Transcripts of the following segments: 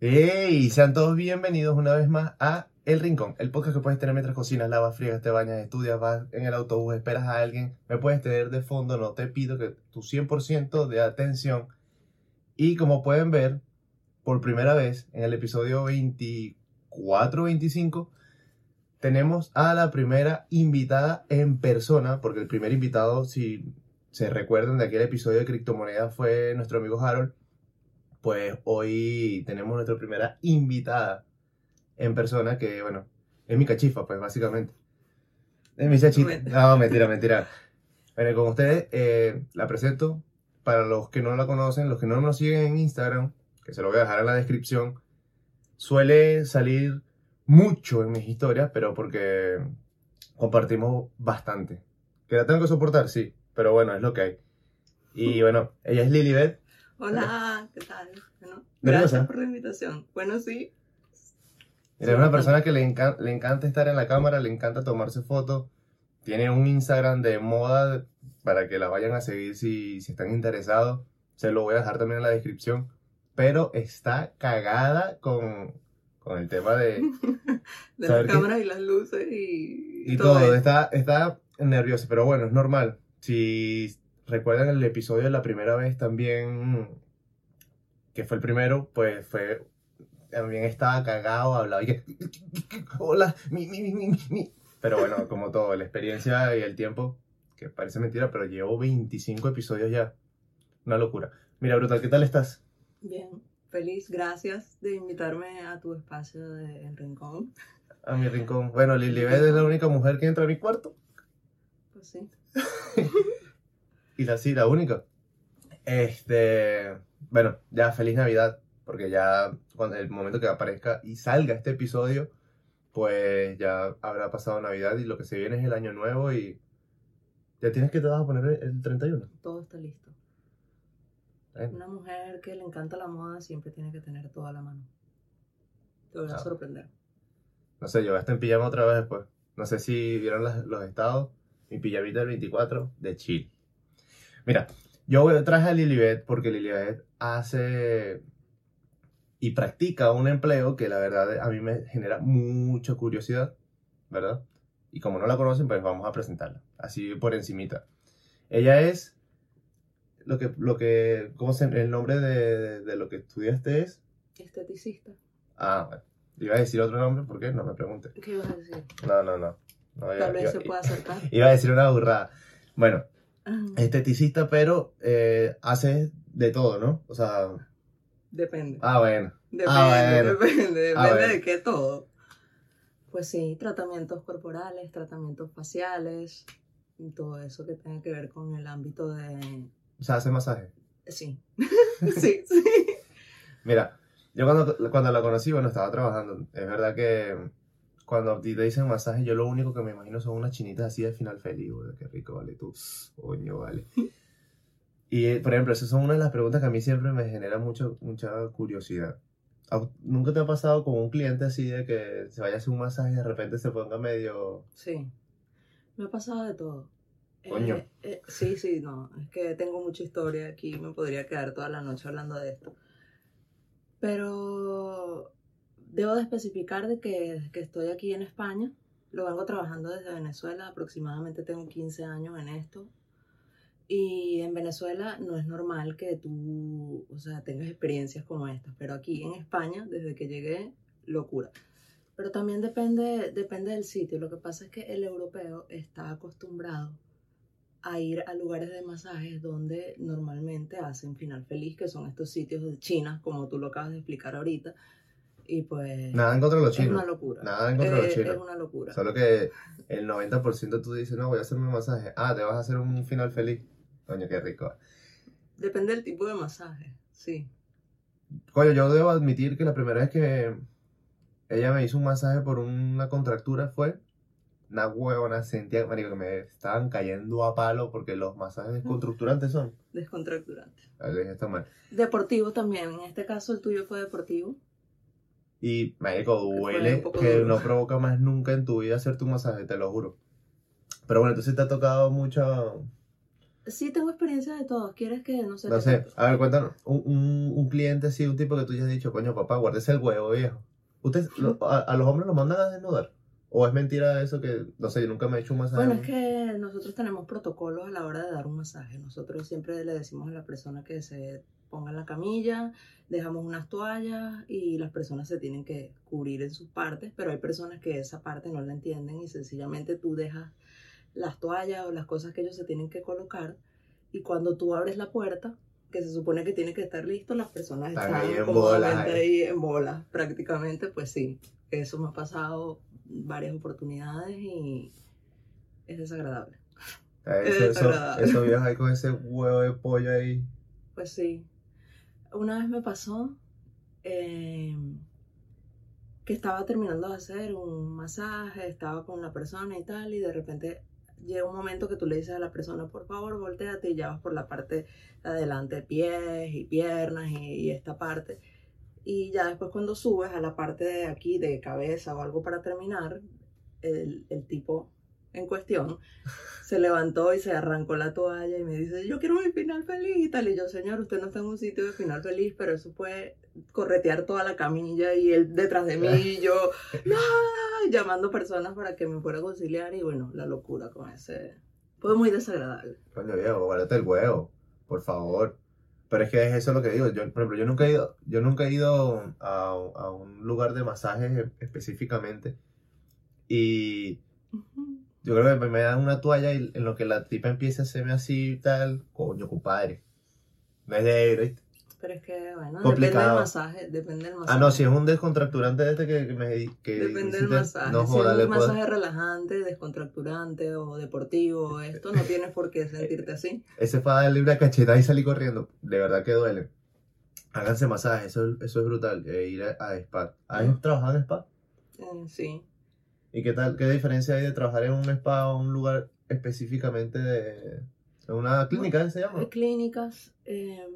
¡Hey! Sean todos bienvenidos una vez más a El Rincón, el podcast que puedes tener mientras cocinas, lavas, friegas, te bañas, estudias, vas en el autobús, esperas a alguien, me puedes tener de fondo, no te pido que tu 100% de atención. Y como pueden ver, por primera vez en el episodio 24-25, tenemos a la primera invitada en persona, porque el primer invitado, si se recuerdan de aquel episodio de criptomonedas, fue nuestro amigo Harold pues hoy tenemos nuestra primera invitada en persona, que bueno, es mi cachifa, pues básicamente. Es mi chachita. No, mentira, mentira. Bueno, con ustedes eh, la presento. Para los que no la conocen, los que no nos siguen en Instagram, que se lo voy a dejar en la descripción, suele salir mucho en mis historias, pero porque compartimos bastante. ¿Que la tengo que soportar? Sí, pero bueno, es lo que hay. Y bueno, ella es Lilibet. Hola, ¿qué tal? Bueno, gracias por la invitación. Bueno, sí. Eres una persona que le, le encanta estar en la cámara, le encanta tomarse fotos. Tiene un Instagram de moda para que la vayan a seguir si, si están interesados. Se lo voy a dejar también en la descripción. Pero está cagada con, con el tema de... de las cámaras y las luces y... Y todo, está, está nerviosa, pero bueno, es normal. Si recuerdan el episodio de la primera vez también, que fue el primero, pues fue, también estaba cagado, hablaba y que, hola, mi, mi, mi, mi, Pero bueno, como todo, la experiencia y el tiempo, que parece mentira, pero llevo 25 episodios ya. Una locura. Mira, Brutal, ¿qué tal estás? Bien, feliz, gracias de invitarme a tu espacio de Rincón. A mi rincón. Bueno, Lilibet es la única mujer que entra a mi cuarto. Pues sí. Y la sí, la única. Este, bueno, ya feliz Navidad, porque ya cuando el momento que aparezca y salga este episodio, pues ya habrá pasado Navidad y lo que se viene es el año nuevo y ya tienes que te vas a poner el 31. Todo está listo. Una mujer que le encanta la moda siempre tiene que tener toda la mano. Te voy a sorprender. No sé, yo voy a estar en pijama otra vez después. No sé si vieron los estados. Mi pijamita del 24 de Chile. Mira, yo traje a Lilibet porque Lilibet hace y practica un empleo que la verdad a mí me genera mucha curiosidad, ¿verdad? Y como no la conocen, pues vamos a presentarla, así por encimita. Ella es lo que, lo que, ¿cómo se, el nombre de, de, lo que estudiaste es? Esteticista. Ah, bueno. Iba a decir otro nombre, ¿por qué? No me pregunte. ¿Qué ibas a decir? No, no, no. Tal vez se pueda acercar. Iba a decir una burrada. Bueno, esteticista, pero eh, hace de todo, ¿no? O sea... Depende. Ah, bueno. Depende, ah, depende, ah, depende de qué todo. Pues sí, tratamientos corporales, tratamientos faciales, y todo eso que tenga que ver con el ámbito de... O sea, hace masaje. Sí, sí, sí. Mira, yo cuando, cuando la conocí, bueno, estaba trabajando. Es verdad que cuando te dicen masaje, yo lo único que me imagino son unas chinitas así de final feliz, güey. Qué rico, vale, tú. Coño, vale. Y, por ejemplo, esas son una de las preguntas que a mí siempre me genera mucho, mucha curiosidad. ¿Nunca te ha pasado con un cliente así de que se vaya a hacer un masaje y de repente se ponga medio... Sí, me ha pasado de todo. Coño. Eh, eh, sí, sí, no, es que tengo mucha historia aquí, me podría quedar toda la noche hablando de esto. Pero Debo de especificar de que, que estoy aquí en España. Lo vengo trabajando desde Venezuela. Aproximadamente tengo 15 años en esto. Y en Venezuela no es normal que tú, o sea, tengas experiencias como estas, pero aquí en España, desde que llegué, locura. Pero también depende, depende del sitio. Lo que pasa es que el europeo está acostumbrado a ir a lugares de masajes donde normalmente hacen final feliz, que son estos sitios de China, como tú lo acabas de explicar ahorita, y pues. Nada en contra de los chinos. Es una locura. Nada en contra de los chinos. Es una locura. Solo que el 90% tú dices, no, voy a hacerme un masaje. Ah, te vas a hacer un final feliz. Coño, qué rico. Depende del tipo de masaje, sí. Coño, yo debo admitir que la primera vez que ella me hizo un masaje por una contractura fue una huevona, sentía, marico, que me estaban cayendo a palo porque los masajes descontracturantes son. Descontracturantes. está mal. Deportivo también, en este caso el tuyo fue deportivo. Y, médico, duele que no provoca más nunca en tu vida hacerte un masaje, te lo juro. Pero bueno, entonces te ha tocado mucho... Sí, tengo experiencia de todos. ¿Quieres que, no sé? No sé, a ver, cuéntanos, un, un, un cliente así, un tipo que tú ya has dicho, coño, papá, guárdese el huevo, viejo. ¿Ustedes, lo- a, a los hombres los mandan a desnudar? ¿O es mentira eso que, no sé, yo nunca me he hecho un masaje? Bueno, es que nosotros tenemos protocolos a la hora de dar un masaje. Nosotros siempre le decimos a la persona que se ponga en la camilla, dejamos unas toallas y las personas se tienen que cubrir en sus partes, pero hay personas que esa parte no la entienden y sencillamente tú dejas las toallas o las cosas que ellos se tienen que colocar y cuando tú abres la puerta, que se supone que tiene que estar listo, las personas Están ahí en bolas, ahí en bolas, prácticamente, pues sí, eso me ha pasado varias oportunidades y es desagradable. Es Eso, eso, viejos ahí con ese huevo de pollo ahí. Pues sí. Una vez me pasó eh, que estaba terminando de hacer un masaje, estaba con la persona y tal, y de repente llega un momento que tú le dices a la persona, por favor, volteate y ya vas por la parte de adelante, pies y piernas y, y esta parte. Y ya después cuando subes a la parte de aquí, de cabeza o algo para terminar, el, el tipo en cuestión se levantó y se arrancó la toalla y me dice, yo quiero mi final feliz y tal. Y yo, señor, usted no está en un sitio de final feliz, pero eso fue corretear toda la camilla y él detrás de mí y yo, no, llamando personas para que me fuera a conciliar y bueno, la locura con ese... Fue muy desagradable. Coño viejo, guárdate el huevo, por favor. Pero es que es eso lo que digo. Yo, por ejemplo, yo nunca he ido, yo nunca he ido a, a un lugar de masajes e- específicamente. Y. yo creo que me, dan una toalla y en lo que la tipa empieza a hacerme así y tal, coño, compadre. No es de ir, ¿viste? Pero es que, bueno, depende Complicado. del masaje, depende del masaje. Ah, no, si es un descontracturante de este que, que me... Que Depende del masaje. No si joda, es le un puedo- masaje relajante, descontracturante o deportivo, esto no tienes por qué sentirte así. Ese para darle una cachetada y salir corriendo. De verdad que duele. Háganse masajes, eso, eso es brutal. eh, ir a, a spa. ¿Has trabajado en spa? Eh, sí. ¿Y qué tal? ¿Qué diferencia hay de trabajar en un spa o un lugar específicamente de... ¿En una clínica se llama? Clínicas. eh,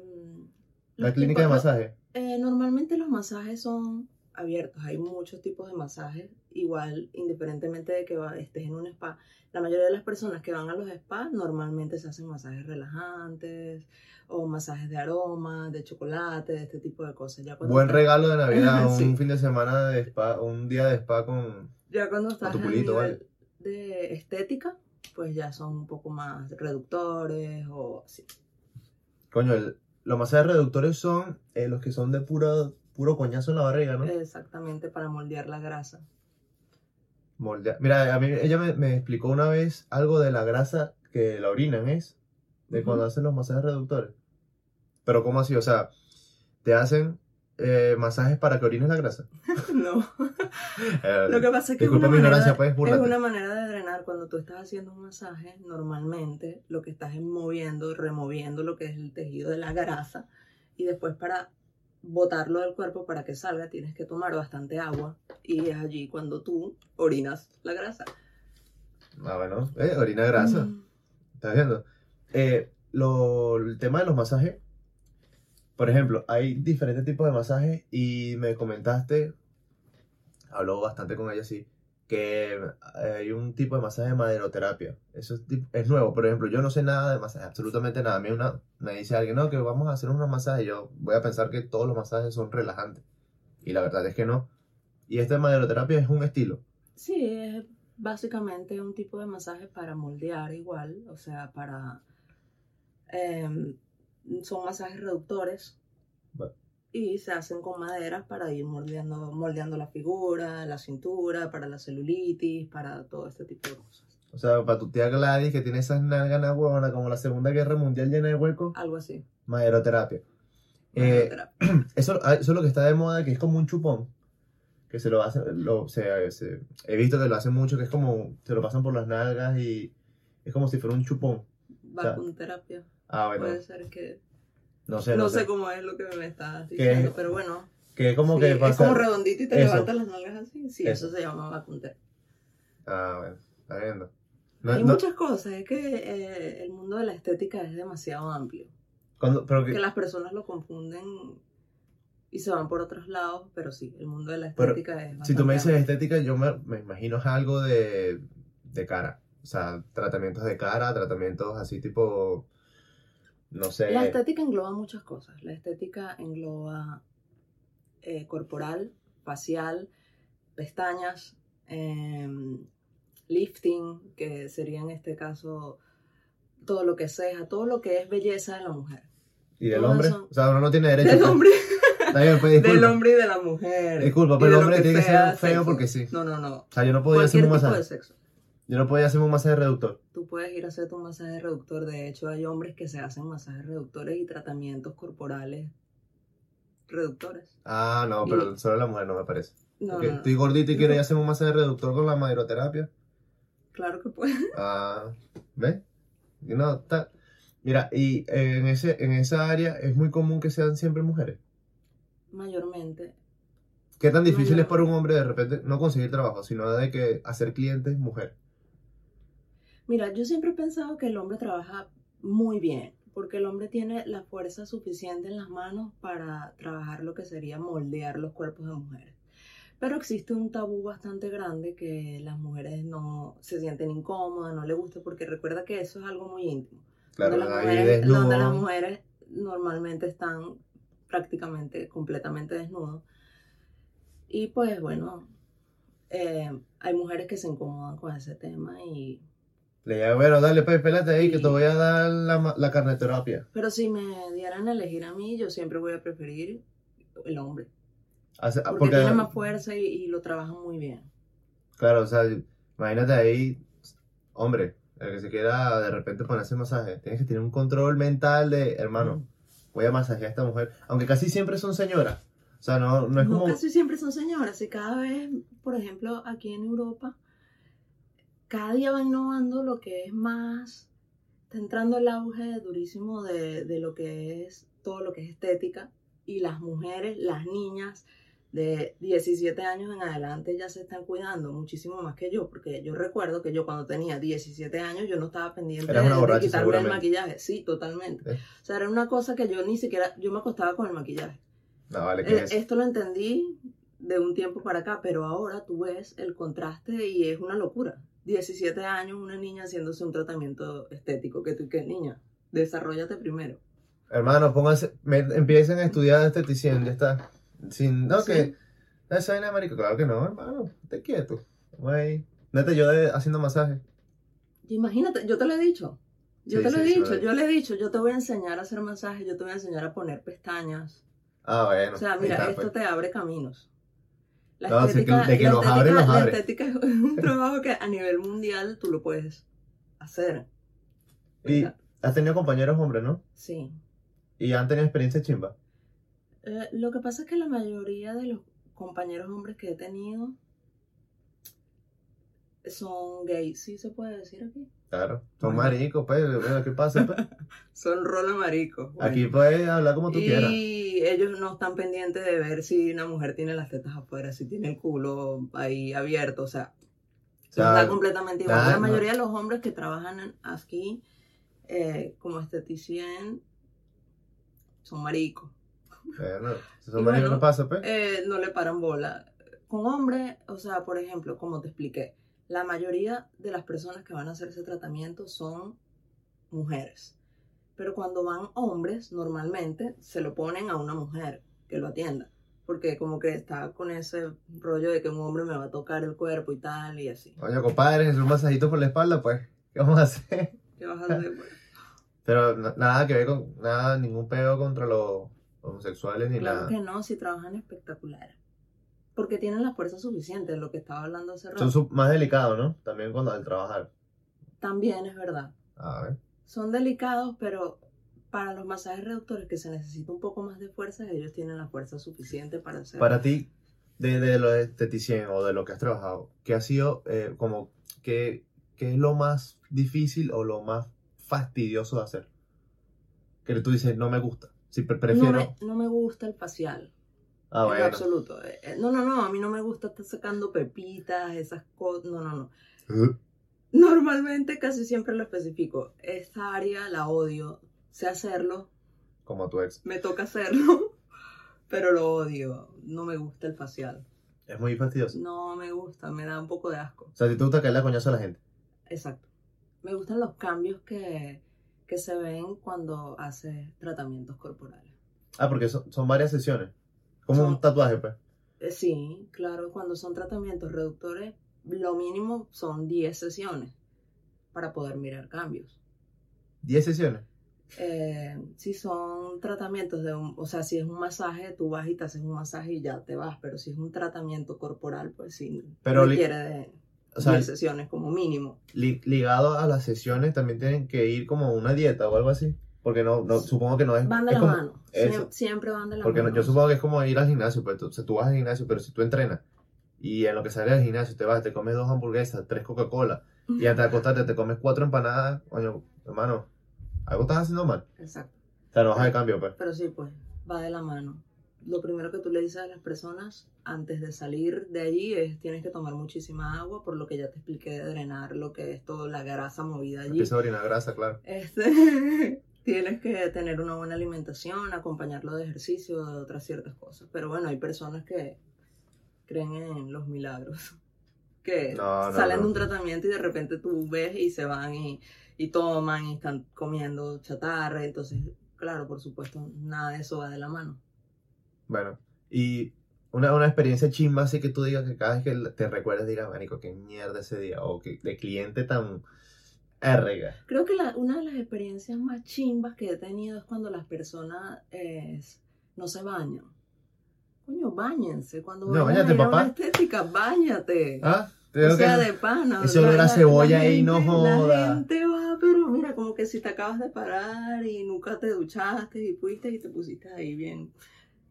La clínica de masaje. Eh, normalmente los masajes son abiertos, hay muchos tipos de masajes, igual independientemente de que estés en un spa, la mayoría de las personas que van a los spas normalmente se hacen masajes relajantes o masajes de aroma, de chocolate, de este tipo de cosas. Ya Buen regalo de Navidad, un fin de semana de spa, un día de spa con... Ya cuando estás culito, nivel de estética, pues ya son un poco más reductores o así. Coño, el- los masajes reductores son eh, los que son de puro, puro coñazo en la barriga, ¿no? Exactamente para moldear la grasa. Moldea- Mira, a mí ella me, me explicó una vez algo de la grasa que la orinan, ¿es? De cuando hacen los masajes reductores. Pero ¿cómo así? O sea, te hacen eh, masajes para que orines la grasa. no. Eh, Lo que pasa es que es una, manera, pues, es una manera de drenar. Cuando tú estás haciendo un masaje, normalmente lo que estás es moviendo, removiendo lo que es el tejido de la grasa. Y después para botarlo del cuerpo, para que salga, tienes que tomar bastante agua. Y es allí cuando tú orinas la grasa. Ah, bueno, eh, orina grasa. Mm. ¿Estás viendo? Eh, lo- el tema de los masajes, por ejemplo, hay diferentes tipos de masajes y me comentaste, hablo bastante con ella, sí, que hay un tipo de masaje de maderoterapia. Eso es, es nuevo, por ejemplo, yo no sé nada de masaje, absolutamente nada. A mí una, me dice alguien, no, que vamos a hacer unos masajes, yo voy a pensar que todos los masajes son relajantes. Y la verdad es que no. Y de maderoterapia es un estilo. Sí, es básicamente un tipo de masaje para moldear igual, o sea, para... em, son masajes reductores Vale. y se hacen con maderas para ir moldeando, moldeando la figura, la cintura, para la celulitis, para todo este tipo de cosas. O sea, para tu tía Gladys, que tiene esas nalgas huevonas como la Segunda Guerra Mundial llena de huecos, Algo así. maderoterapia. Eh, Maderoterapia. eso, ah, eso es lo que está de moda, que es como un chupón. Que se lo hace, lo, se, se- he visto que lo hacen mucho, que es como, se lo pasan por las nalgas y es como si fuera un chupón. Vacunterapia. Ah, bueno, Puede ser que... no sé, no no, sé. sé. cómo es lo que me estás ¿Qué? diciendo, pero bueno. Que es como sí, que es pasa... como redondito y te levantas las nalgas así. Sí, Eso. eso, se llama vacunterapia. Ah, bueno, está viendo. No, Hay no, muchas cosas, es que eh, el mundo de la estética es demasiado amplio. cuando- pero que- Que las personas lo confunden y se van por otros lados, pero sí, el mundo de la Pero, estética es si tú me dices estética, yo me, me imagino es algo de, de cara. O sea, tratamientos de cara, tratamientos así tipo no sé. La estética engloba muchas cosas. La estética engloba eh, corporal, facial, pestañas, em, lifting, que sería en este caso todo lo que es ceja, todo lo que es belleza de la mujer. ¿Y del hombre? O sea, uno no tiene derecho. Del pues. hombre, bien, pues, del hombre y de la mujer. Disculpa, pero el hombre tiene que ser feo sexo. porque sí. No, no, no. O sea, yo no podía Cualquier un tipo de masaje. sexo. Yo no podía hacerme un masaje reductor. Tú puedes ir a hacerte un masaje reductor. De hecho, hay hombres que se hacen masajes reductores y tratamientos corporales reductores. Ah, no, pero Y- solo la mujer no me parece. No, Porque no, no. estoy gordito y quiero ir a hacerme un masaje reductor con la madroterapia. Claro que puedes. Ah, ¿ves? No, está. Mira, y en, ese, en esa área es muy común que sean siempre mujeres. Mayormente. ¿Qué tan difícil Mayor- es para un hombre de repente no conseguir trabajo, sino de que hacer clientes mujer? Mira, yo siempre he pensado que el hombre trabaja muy bien, porque el hombre tiene la fuerza suficiente en las manos para trabajar lo que sería moldear los cuerpos de mujeres. Pero existe un tabú bastante grande que las mujeres no se sienten incómodas, no les gusta, porque recuerda que eso es algo muy íntimo. Claro, donde, las mujeres, desnudo. donde las mujeres normalmente están prácticamente completamente desnudos. Y pues bueno, eh, hay mujeres que se incomodan con ese tema y Le digo, bueno, dale, pues, pelate ahí, que te voy a dar la, la carneterapia. Pero si me dieran a elegir a mí, yo siempre voy a preferir el hombre. Hace- Porque, porque, tiene más fuerza y, y lo trabaja muy bien. claro, o sea, imagínate ahí, hombre, el que se quiera de repente ponerse masaje, tienes que tener un control mental de, hermano, Mm. voy a masajear a esta mujer, aunque casi siempre son señoras. O sea, no, no es No, como... casi siempre son señoras. Y cada vez, por ejemplo, aquí en Europa, cada día va innovando lo que es más. Está entrando el auge durísimo de, de lo que es todo lo que es estética. Y las mujeres, las niñas de 17 años en adelante ya se están cuidando muchísimo más que yo. Porque yo recuerdo que yo cuando tenía 17 años yo no estaba pendiente de, quitarme el maquillaje. Sí, totalmente. ¿Eh? O sea, era una cosa que yo ni siquiera. Yo me acostaba con el maquillaje. No, vale, ¿qué Eh, es? Esto lo entendí de un tiempo para acá, pero ahora tú ves el contraste y es una locura. 17 años, una niña haciéndose un tratamiento estético, que tú, que niña, desarrollate primero. Hermano, pónganse, me- empiecen a estudiar esteticien, ya está. Sin, no, Sí. que, esa vaina de marico, claro que no, hermano, te quieto. Güey, neta, yo de- haciendo masaje. Imagínate, yo te lo he dicho. Yo Sí, te lo sí, he dicho, yo le he dicho, yo te voy a enseñar a hacer masaje, yo te voy a enseñar a poner pestañas. Ah, bueno. O sea, mira, está, esto pues. te abre caminos. La estética, de que la los abre, estética- los la estética es un trabajo que a nivel mundial tú lo puedes hacer. Y has tenido compañeros hombres, ¿no? Sí. Y han tenido experiencia chimba. Eh, lo que pasa es que la mayoría de los compañeros hombres que he tenido son gays, ¿sí se puede decir aquí? Claro. Son Bueno. maricos, pues, ¿qué pasa? pues? Son rola maricos. bueno. Aquí puedes hablar como tú y quieras. ellos no están pendientes de ver si una mujer tiene las tetas afuera, si tiene el culo ahí abierto, o sea, O sea, está completamente igual. la no. mayoría de los hombres que trabajan aquí eh, como esteticien son maricos. Bueno, si son Y maricos, bueno, ¿qué pasa, pues? eh, no le paran bola. Con hombres, o sea, por ejemplo, como te expliqué, la mayoría de las personas que van a hacer ese tratamiento son mujeres. Pero cuando van hombres, normalmente se lo ponen a una mujer que lo atienda. Porque como que está con ese rollo de que un hombre me va a tocar el cuerpo y tal y así. Oye, compadre, es un masajito por la espalda, pues. ¿Qué vamos a hacer? ¿Qué vas a hacer? pues? Pero na- nada que ver con, nada, ningún peo contra los homosexuales ni Claro nada. que no, si trabajan espectacular. Porque tienen la fuerza suficiente, lo que estaba hablando hace rato. Son más delicados, ¿no? También cuando al trabajar. También es verdad. A ver. son delicados, pero para los masajes reductores que se necesita un poco más de fuerza, ellos tienen la fuerza suficiente para hacer. Para ti, de, de lo esteticien o de lo que has trabajado, ¿qué ha sido eh, como, qué, qué es lo más difícil o lo más fastidioso de hacer? Que tú dices, no me gusta. Si pre- prefiero. no, me, no me gusta el facial, ah, en bueno. absoluto. Eh, eh, No, no, no, a mí no me gusta estar sacando pepitas, esas cosas, no, no, no. Normalmente casi siempre lo especifico. Esta área la odio, sé hacerlo, Como tu ex. me toca hacerlo, pero lo odio. No me gusta el facial. Es muy fastidioso. No me gusta, me da un poco de asco. O sea, si te gusta caerle a coñazo a la gente. Exacto. Me gustan los cambios que, que se ven cuando haces tratamientos corporales. Ah, porque son, son varias sesiones. Como Son- un tatuaje, pues. Eh, Sí, claro, cuando son tratamientos reductores, lo mínimo son 10 sesiones para poder mirar cambios. 10 sesiones. Eh, si son tratamientos de un, o sea, si es un masaje, tú vas y te haces un masaje y ya te vas, pero si es un tratamiento corporal, pues sí, Pero requiere de O sea, 10 sesiones como mínimo. li- ligado a las sesiones también tienen que ir como una dieta o algo así. Porque no, no supongo que no es. Van de la como- mano, eso. Siempre van de la Porque no- mano. yo supongo que es como ir al gimnasio, pues tú, o sea, tú vas al gimnasio, pero si tú entrenas y en lo que sale del gimnasio te vas, te comes dos hamburguesas, tres Coca-Cola y antes de acostarte te comes cuatro empanadas, coño, hermano, algo estás haciendo mal. Exacto. O sea, no vas de cambio, pues. Pero sí, pues, va de la mano. Lo primero que tú le dices a las personas antes de salir de allí es tienes que tomar muchísima agua, por lo que ya te expliqué de drenar lo que es toda la grasa movida allí. Empieza a orinar grasa, claro. Este, tienes que tener una buena alimentación, acompañarlo de ejercicio, de otras ciertas cosas. Pero bueno, hay personas que creen en los milagros. Que No, no, salen no. de un tratamiento y de repente tú ves y se van y, y toman y están comiendo chatarra. Entonces, claro, por supuesto, nada de eso va de la mano. Bueno, y una, una experiencia chimba así que tú digas que cada vez que te recuerdes digas, marico, qué mierda ese día, o que de cliente tan Creo que la- una de las experiencias más chimbas que he tenido es cuando las personas eh, no se bañan. Coño, bañense. Cuando No, a ir a papá. una estética, bañate. ¿Ah? o sea, que- de pana. ese olor a cebolla ahí, no joda. La gente va, pero mira, como que si te acabas de parar y nunca te duchaste y fuiste y te pusiste ahí bien.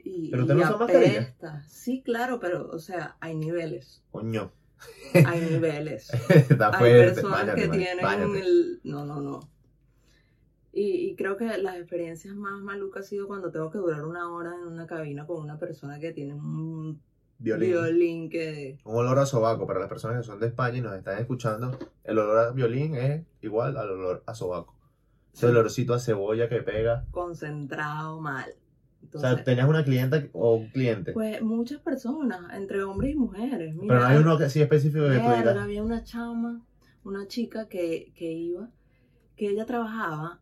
Y, ¿Pero y usted no. Sí, claro, pero, o sea, hay niveles. Coño, Hay niveles. está Hay fuerte. personas Báñate, que tienen el... No, no, no. Y, y creo que las experiencias más malucas ha sido cuando tengo que durar una hora en una cabina con una persona que tiene un Violín. violín, que... Un olor a sobaco. Para las personas que son de España y nos están escuchando, el olor a violín es igual al olor a sobaco. Ese olorcito a cebolla que pega. concentrado mal. O sea, tenías una clienta o un cliente. pues muchas personas, entre hombres y mujeres. Mira, pero no hay uno que sí específico que tú digas. había una chama, una chica que, que iba, que ella trabajaba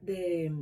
de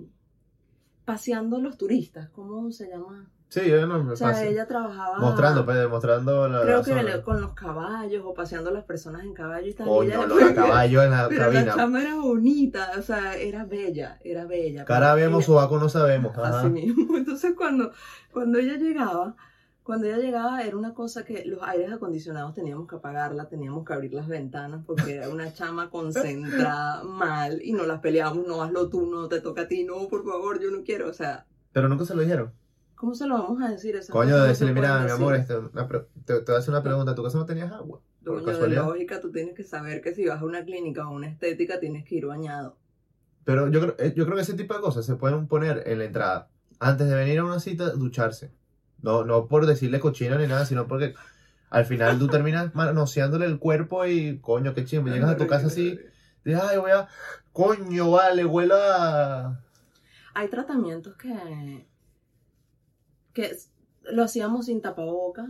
paseando los turistas, ¿cómo se llama? Sí, yo no me O sea, ella trabajaba Mostrando, pues, mostrando la. creo la que zona. con los caballos o paseando a las personas en caballo y tal. Coño, olor a caballo en la Pero cabina. la chama era bonita, o sea, era bella, era bella. Cara vemos, sobaco no sabemos. Ajá. Así mismo. Entonces cuando, cuando ella llegaba, cuando ella llegaba era una cosa que los aires acondicionados teníamos que apagarla, teníamos que abrir las ventanas porque era una chama concentrada mal y no las peleábamos, no hazlo tú, no te toca a ti, no, por favor, yo no quiero. O sea, Pero nunca se lo dijeron. ¿Cómo se lo vamos a decir? Esas Coño, de no decirle, mira, mi amor, este, una pre- te, te voy a hacer una pregunta. ¿Tu casa no tenías agua? Por Coño, de lógica, tú tienes que saber que si vas a una clínica o a una estética tienes que ir bañado. Pero yo creo, eh, yo creo que ese tipo de cosas se pueden poner en la entrada. Antes de venir a una cita, ducharse. No, no por decirle cochina ni nada, sino porque al final tú terminas manoseándole el cuerpo y, coño, qué chingo. Llegas a tu casa así, dices, ay, voy a, coño, vale, huela. Hay tratamientos que, que lo hacíamos sin tapabocas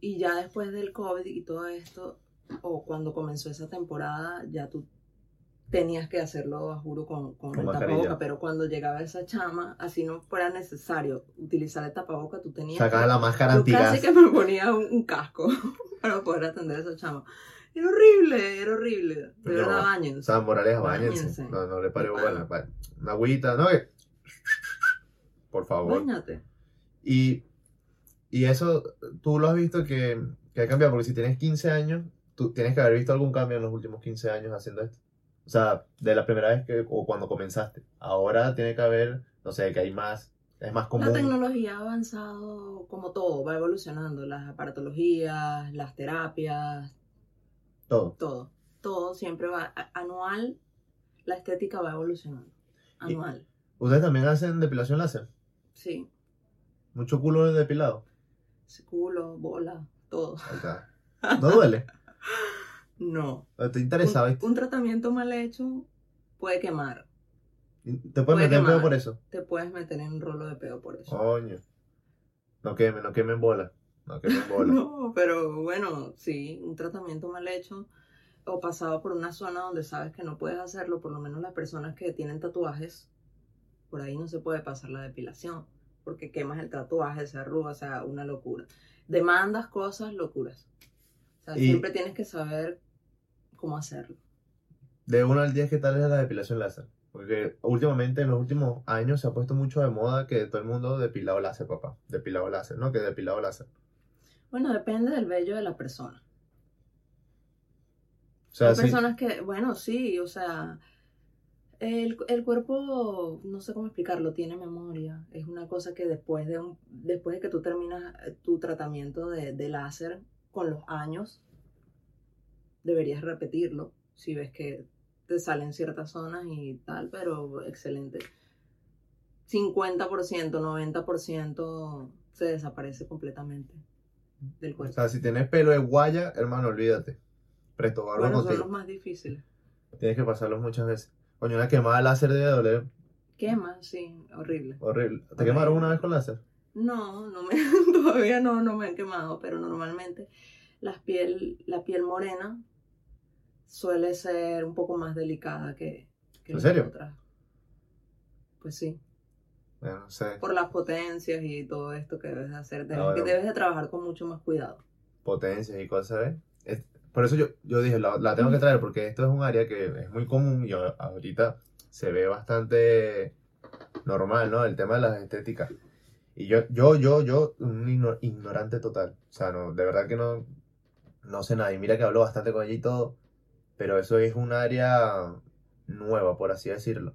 y ya después del COVID y todo esto, o cuando comenzó esa temporada, ya tú tenías que hacerlo, a juro, con, con Con el mascarilla. tapaboca, pero cuando llegaba esa chama, así no fuera necesario utilizar el tapaboca, tú tenías Sacas que- la máscara yo antigas. casi que me ponía un, un casco para poder atender a esa chama. Era horrible, era horrible. De No, verdad, O bañense. sea, Morales, bañense. No, no le pare bola. Una agüita, ¿no? Que- Por favor. Y, y eso, tú lo has visto que, que ha cambiado, porque si tienes 15 años, tú tienes que haber visto algún cambio en los últimos 15 años haciendo esto. O sea, de la primera vez que, o cuando comenzaste. Ahora tiene que haber, no sé, que hay más, es más La común. tecnología ha avanzado como todo, va evolucionando. Las aparatologías, las terapias, Todo. todo. Todo siempre va anual. La estética va evolucionando. Anual. ¿Ustedes también hacen depilación láser? Sí. Mucho culo depilado. Culo, bola, todo. ¿No duele? No. Estoy interesado. Un, tratamiento mal hecho puede quemar. ¿Te puedes puede meter en pedo por eso? Te puedes meter en un rolo de pedo por eso. Coño. No quemen, no quemen bola. No quemen bola. No, pero bueno, sí, un tratamiento mal hecho o pasado por una zona donde sabes que no puedes hacerlo, por lo menos las personas que tienen tatuajes, por ahí no se puede pasar la depilación, porque quemas el tatuaje, se arruga, o sea, una locura. Demandas, cosas, locuras. O sea, Y- siempre tienes que saber cómo hacerlo. De 1 al 10, ¿qué tal es la depilación láser? Porque últimamente, en los últimos años, se ha puesto mucho de moda que todo el mundo depilado láser, papá. Depilado láser, ¿no? Que depilado láser. Bueno, depende del vello de la persona. O sea, Hay sí. personas que, bueno, sí, o sea, el, el cuerpo, no sé cómo explicarlo, tiene memoria. Es una cosa que después de, un, después de que tú terminas eh, tu tratamiento de, de láser con los años, deberías repetirlo si ves que te salen ciertas zonas y tal, pero excelente. 50%, 90% se desaparece completamente del O cuerpo. sea, si tienes pelo de guaya, hermano, olvídate. Presto barba Bueno, son los más difíciles. Tienes que pasarlos muchas veces. Coño, una quemada láser debe doler Quema, sí, horrible. horrible. ¿Te Horrible. quemaron una vez con láser? No, no me, todavía no, no me han quemado, pero normalmente las piel, la piel morena suele ser un poco más delicada que, que ¿En las serio? otras. Pues sí, Bueno, no sé. por las potencias y todo esto que debes de hacer, debes, Ah, bueno. que debes de trabajar con mucho más cuidado. Potencias y cosas, ¿ves? Por eso yo, yo dije, la, la tengo que traer porque esto es un área que es muy común y ahorita se ve bastante normal, ¿no? El tema de las estéticas. Y yo, yo, yo, yo, un igno- ignorante total. O sea, no, de verdad que no, no sé nada. Y mira que hablo bastante con ella y todo, pero eso es un área nueva, por así decirlo.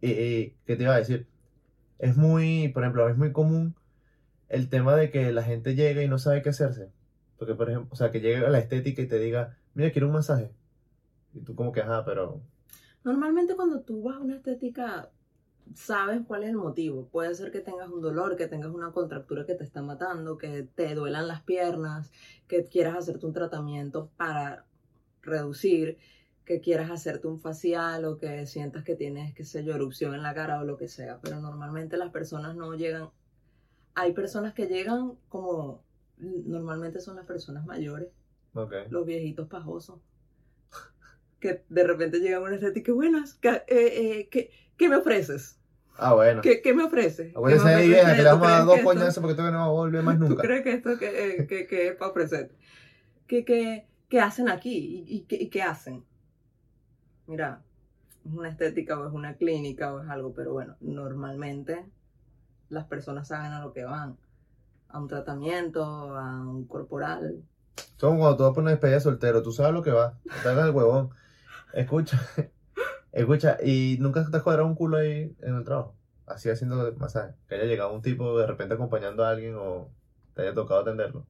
Y, y, ¿qué te iba a decir? Es muy, por ejemplo, es muy común el tema de que la gente llega y no sabe qué hacerse. Porque, por ejemplo, o sea, que llegue a la estética y te diga, mira, quiero un masaje. Y tú como que, ajá, pero... Normalmente cuando tú vas a una estética, sabes cuál es el motivo. Puede ser que tengas un dolor, que tengas una contractura que te está matando, que te duelan las piernas, que quieras hacerte un tratamiento para reducir, que quieras hacerte un facial o que sientas que tienes, qué sé yo, erupción en la cara o lo que sea. Pero normalmente las personas no llegan. Hay personas que llegan como, normalmente son las personas mayores Ok. los viejitos pajosos. Que de repente llegan a una estética, buenas, ¿qué, eh, eh, ¿qué, qué me ofreces? Ah, bueno. ¿Qué, qué me ofreces? Acuérdense ¿Qué me de ofreces? vieja, que le ¿Tú vamos a dar dos que coñazos porque esto no va a volver más ¿Tú nunca. crees que esto que, eh, que, que es para ofrecerte? ¿Qué, qué, qué hacen aquí? ¿Y, y qué, y qué hacen? Mira, es una estética o es una clínica o es algo, pero bueno, normalmente las personas saben a lo que van. A un tratamiento, a un corporal. Son cuando tú vas por una despedida de soltero, tú sabes lo que va. Te hagas el huevón. Escucha, escucha, ¿y nunca te has cuadrado un culo ahí en el trabajo? Así haciendo masaje. Que haya llegado un tipo de repente acompañando a alguien o te haya tocado atenderlo.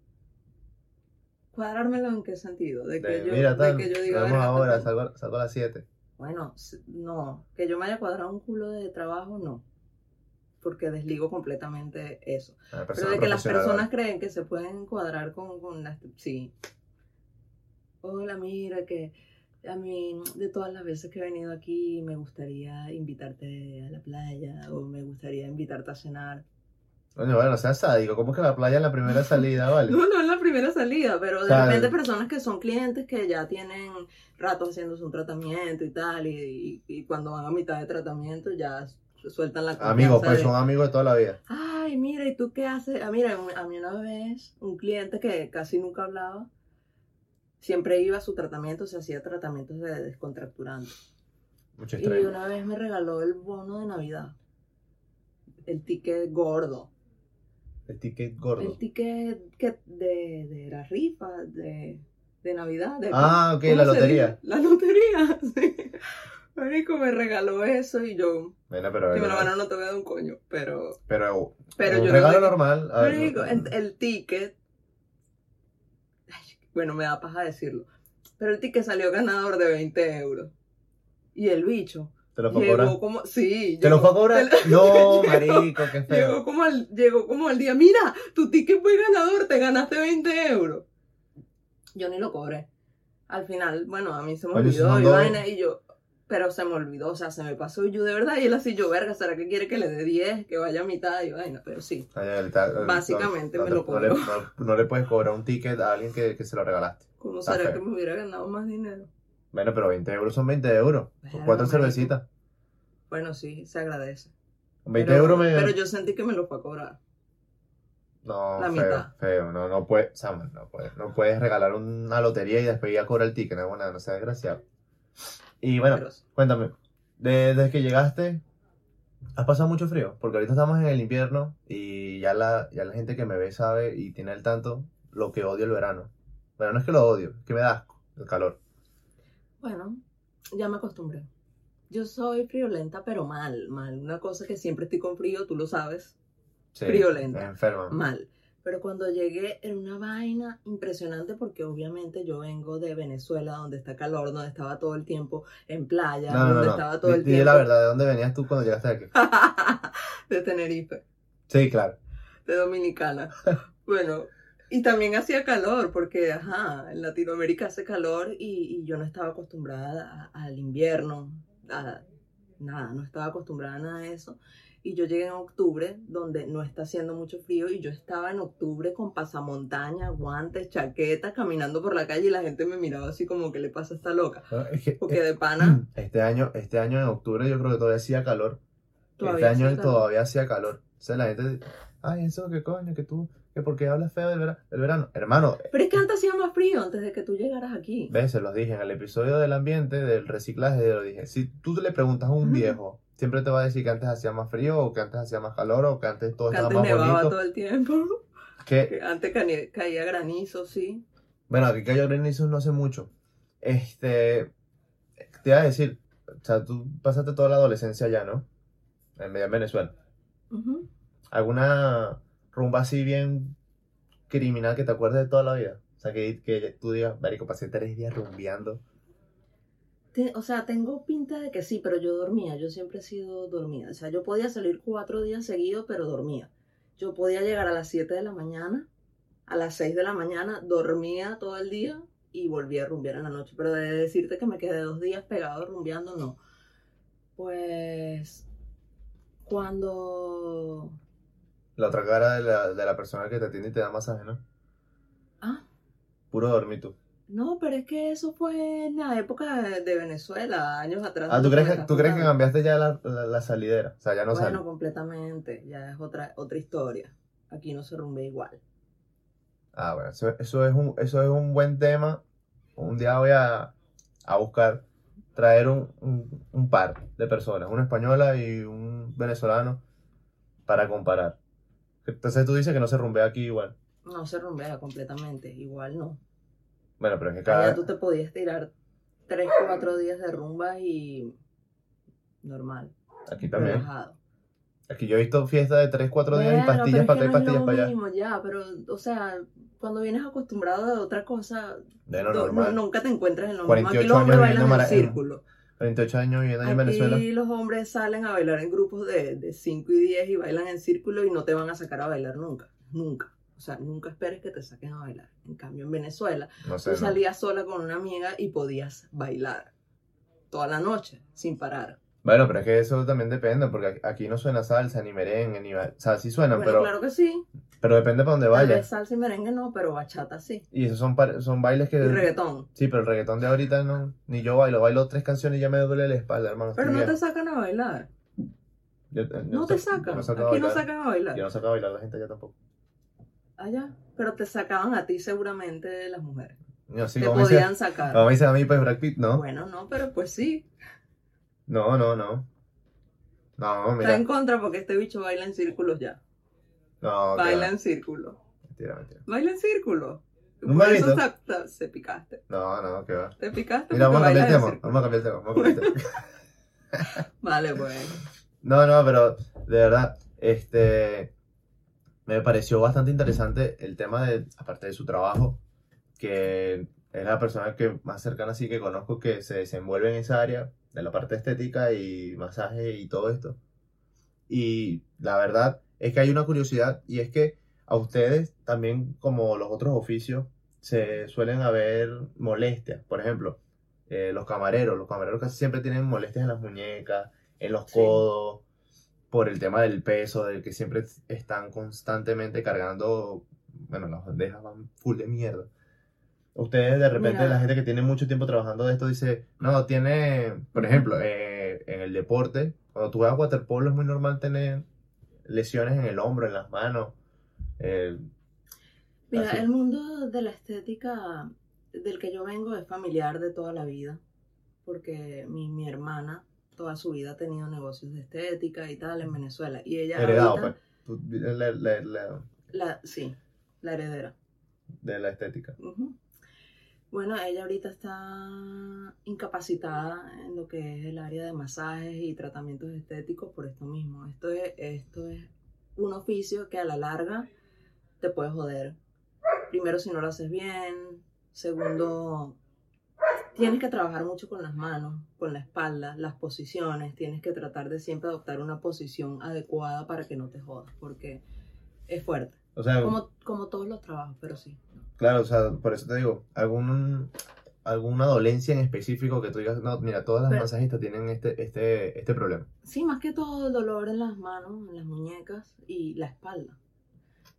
¿Cuadrármelo en qué sentido? De que De, yo, mira, de que yo diga, vamos "Verga, ahora, salgo, salgo a las 7. Bueno, no, que yo me haya cuadrado un culo de trabajo, no. Porque desligo completamente eso. Pero de que las personas creen que se pueden cuadrar con, con las... Sí. Hola, mira, que a mí de todas las veces que he venido aquí me gustaría invitarte a la playa o me gustaría invitarte a cenar. Coño, bueno, seas sádico. ¿Cómo que la playa es la primera salida, vale? No, no es la primera salida, pero de sea, repente personas que son clientes que ya tienen rato haciéndose un tratamiento y tal, y, y- y cuando van a mitad de tratamiento ya sueltan la Amigos, pues de, son amigos de toda la vida. Ay, mira, ¿y tú qué haces? Ah, mira, a mí una vez un cliente que casi nunca hablaba, siempre iba a su tratamiento, se hacía tratamientos de descontracturante. Mucho Y una vez me regaló el bono de Navidad, el ticket gordo. El ticket gordo. El ticket que de, de la rifa, de, de Navidad. de- Ah, ok, ¿cómo la lotería. dice? La lotería, sí. Marico me regaló eso y yo, Bueno, pero, lo ganó no te voy a dar un coño, pero, pero, pero un yo regalo no normal. a ver, Marico, no- el, el ticket, ay, bueno, me da paja decirlo, pero el ticket salió ganador de 20 euros. Y el bicho ¿Te lo fue a cobrar? como, sí, ¿Te lo fue a cobrar? No, marico, qué feo. Llegó como, al, llegó como al día, mira, tu ticket fue ganador, te ganaste 20 euros. Yo ni lo cobré. Al final, bueno, a mí se me olvidó y vaina, y yo, pero se me olvidó, o sea, se me pasó y yo de verdad, y él así, yo, verga, ¿será que quiere que le dé 10, que vaya a mitad y vaina? Pero sí, Ay, está- él- Básicamente no, me no- lo no le, cobró. no- no le puedes cobrar un ticket a alguien que, que se lo regalaste. ¿cómo Está será feo. que me hubiera ganado más dinero? Bueno, pero 20 euros son 20 euros. Verga, cuatro cervecitas. Bueno, sí, se agradece. 20 pero, euros me. Pero yo sentí que me lo fue a cobrar. No, la feo, mitad. feo. No, no puedes, Samuel, no puedes. No puedes regalar una lotería y después ir a cobrar el ticket. No, no, no sea desgraciado. Y bueno, cuéntame. de- desde que llegaste, ¿has pasado mucho frío? Porque ahorita estamos en el invierno y ya la, ya la gente que me ve sabe y tiene al tanto lo que odio el verano. Bueno, no es que lo odio, es que me da asco el calor. Bueno, ya me acostumbré. Yo soy friolenta, pero mal, mal. Una cosa que siempre estoy con frío, tú lo sabes, Sí, Friolenta. enferma. mal. Pero cuando llegué era una vaina impresionante porque obviamente yo vengo de Venezuela, donde está calor, donde estaba todo el tiempo en playa, No, no, no. donde no. estaba todo Di- el tiempo la verdad, ¿de dónde venías tú cuando llegaste aquí? de Tenerife. Sí, claro. de Dominicana. Bueno, y también hacía calor, porque, ajá, en Latinoamérica hace calor y, y yo no estaba acostumbrada al invierno, a nada, no estaba acostumbrada a nada de eso. Y yo llegué en octubre, donde no está haciendo mucho frío, y yo estaba en octubre con pasamontaña, guantes, chaqueta, caminando por la calle y la gente me miraba así como, ¿qué le pasa a esta loca? No, es que, Porque de pana Este año, este año en octubre yo creo que todavía hacía calor. todavía este año todavía hacía calor. O sea, la gente, ay, eso, qué coño, que tú, que porque hablas feo del, vera- del verano. Hermano, Pero es que antes hacía más frío antes de que tú llegaras aquí. ves, se los dije en el episodio del ambiente, del reciclaje, lo dije. Si tú le preguntas a un viejo, siempre te va a decir que antes hacía más frío, o que antes hacía más calor, o que antes todo Que estaba antes más nevaba bonito. todo el tiempo. Que, Que antes caía, caía granizo, sí. bueno, aquí cayó granizo no hace mucho. Este, te iba a decir, o sea, tú pasaste toda la adolescencia allá, ¿no? En en Venezuela. Ujú. ¿Alguna rumba así bien criminal que te acuerdes de toda la vida? O sea, que, que tú digas, marico, pasé tres días rumbeando. Te- o sea, tengo pinta de que sí, pero yo dormía. Yo siempre he sido dormida. O sea, yo podía salir cuatro días seguidos, pero dormía. Yo podía llegar a las 7 de la mañana, a las 6 de la mañana, dormía todo el día y volvía a rumbear en la noche. Pero de decirte que me quedé dos días pegado rumbeando, no. Pues cuando... La otra cara de la, de la persona que te atiende y te da masaje, ¿no? Ah, Puro dormir tú. No, pero es que eso fue en la época de, Venezuela, años atrás. Ah, ¿tú crees que, tú crees que cambiaste ya la, la, la salidera? O sea, ya no bueno, sales. completamente. Ya es otra, otra historia. Aquí no se rumbe igual. Ah, bueno, eso, eso, es un, eso es un buen tema. Un día voy a, a buscar traer un, un, un par de personas, una española y un venezolano, para comparar. Entonces tú dices que no se rumbea aquí igual. No se rumbea completamente. Igual no. Bueno, pero es que Allá cada... tú te podías tirar 3, 4 días de rumba y normal. Aquí también. Relajado. Aquí yo he visto fiestas de 3, 4 días y Bueno, pastillas pero para acá y no es pastillas lo para allá. ya, pero, o sea, cuando vienes acostumbrado a otra cosa, De lo no- normal. nunca te encuentras en lo mismo. Aquí 48 los hombres bailan en mara- círculo. 28 años viviendo en Venezuela. Aquí los hombres salen a bailar en grupos de, de 5 y 10 y bailan en círculo y no te van a sacar a bailar nunca. Nunca. O sea, nunca esperes que te saquen a bailar. En cambio, en Venezuela, No sé. tú no. salías sola con una amiga y podías bailar toda la noche sin parar. Bueno, pero es que eso también depende, porque aquí- no suena salsa, ni merengue, ni... O sea, sí suenan, bueno, pero, claro que sí. pero depende para dónde vayas. salsa y merengue no, pero bachata sí. Y esos son, son bailes que... Y reggaetón. Sí, pero el reggaetón de ahorita no... Ni yo bailo. Bailo tres canciones y ya me duele la espalda, hermano. Pero no te sacan a bailar. Yo- yo No te sacan. no Aquí no sacan a bailar. Yo no saco a bailar la gente allá tampoco. Allá. Pero te sacaban a ti seguramente las mujeres. No, te me dice, podían sacar. como me dice a mí, pues Brad Pitt, ¿no? Bueno, no, pero pues sí. No, no, no. No, Está mira. en contra porque este bicho baila en círculos ya. No, baila en círculo. Mentira, mentira. Baila en círculo. ¿Un Por eso bailito? se, picaste. No, no, que va. Te picaste Mira, vamos a cambiar el tema. Vamos a cambiar el tema. Vamos a cambiar el tema. Vale, bueno. No, no, pero de verdad, este, me pareció bastante interesante el tema de, aparte de su trabajo, que es la persona que más cercana así que conozco que se desenvuelve en esa área de la parte estética y masaje y todo esto. Y la verdad es que hay una curiosidad y es que a ustedes también como los otros oficios se suelen haber molestias. Por ejemplo, eh, los camareros. Los camareros casi siempre tienen molestias en las muñecas, en los Sí. codos, por el tema del peso, del que siempre están constantemente cargando, bueno, las bandejas van full de mierda. Ustedes de repente, Mira. la gente que tiene mucho tiempo trabajando de esto dice, no, tiene, por ejemplo, eh, en el deporte, cuando tú vas a waterpolo es muy normal tener lesiones en el hombro, en las manos. eh, Mira, Así. el mundo de la estética del que yo vengo es familiar de toda la vida, porque mi, mi hermana toda su vida ha tenido negocios de estética y tal en Venezuela. Y ella heredado, pues, la- la- la- la, sí, la heredera. de la estética. Bueno, ella ahorita está incapacitada en lo que es el área de masajes y tratamientos estéticos por esto mismo. Esto es, esto es un oficio que a la larga te puede joder. Primero, si no lo haces bien. Segundo, tienes que trabajar mucho con las manos, con la espalda, las posiciones. Tienes que tratar de siempre adoptar una posición adecuada para que no te jodas, porque es fuerte. O sea, Como, como todos los trabajos, pero sí. claro, o sea, por eso te digo, algún, alguna dolencia en específico que tú digas, no, mira, todas las Pero- masajistas tienen este, este, este problema. Sí, más que todo el dolor en las manos, en las muñecas y la espalda.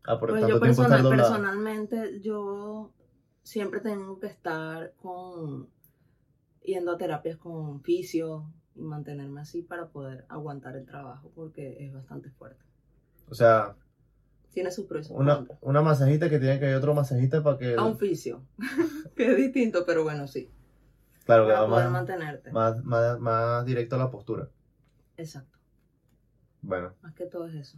Ah, por Pues tanto yo personal- personalmente, yo siempre tengo que estar con yendo a terapias con fisio y mantenerme así para poder aguantar el trabajo porque es bastante fuerte. O sea, Tiene sus pros una, una masajista que tiene que ir otro masajista para que... A un fisio, que es distinto, pero bueno, sí. claro, que Para va poder más, mantenerte. más, más, más directo a la postura. Exacto. Bueno. Más que todo es eso.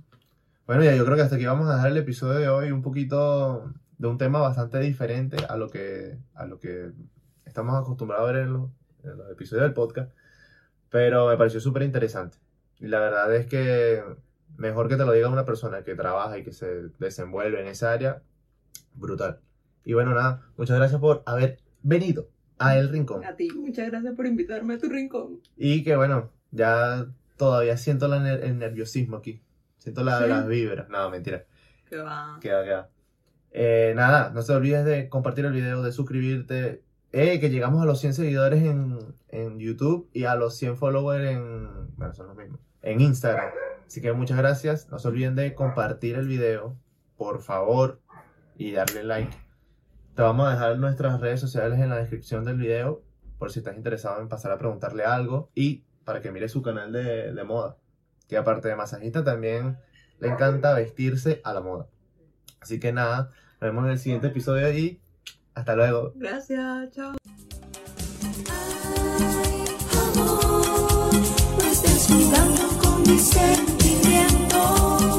Bueno, ya yo creo que hasta aquí vamos a dejar el episodio de hoy un poquito de un tema bastante diferente a lo que, a lo que estamos acostumbrados a ver en los, en los episodios del podcast, pero me pareció súper interesante. Y la verdad es que mejor que te lo diga una persona que trabaja y que se desenvuelve en esa área, brutal. Y bueno, nada, muchas gracias por haber venido a El Rincón. A ti, muchas gracias por invitarme a tu rincón. Y que bueno, ya todavía siento la el nerviosismo aquí. Siento la- ¿Sí? las vibras. No, mentira. Que va. Queda, queda. Eh, nada, no te olvides de compartir el video, de suscribirte. Eh, que llegamos a los 100 seguidores en, en YouTube y a los 100 followers en. Bueno, son los mismos. En Instagram. Así que muchas gracias. No se olviden de compartir el video, por favor, y darle like. Te vamos a dejar nuestras redes sociales en la descripción del video, por si estás interesado en pasar a preguntarle algo y para que mire su canal de, de moda. Que aparte de masajista, también le encanta vestirse a la moda. Así que nada, nos vemos en el siguiente episodio y hasta luego. Gracias, chao. Jugando con mi ser.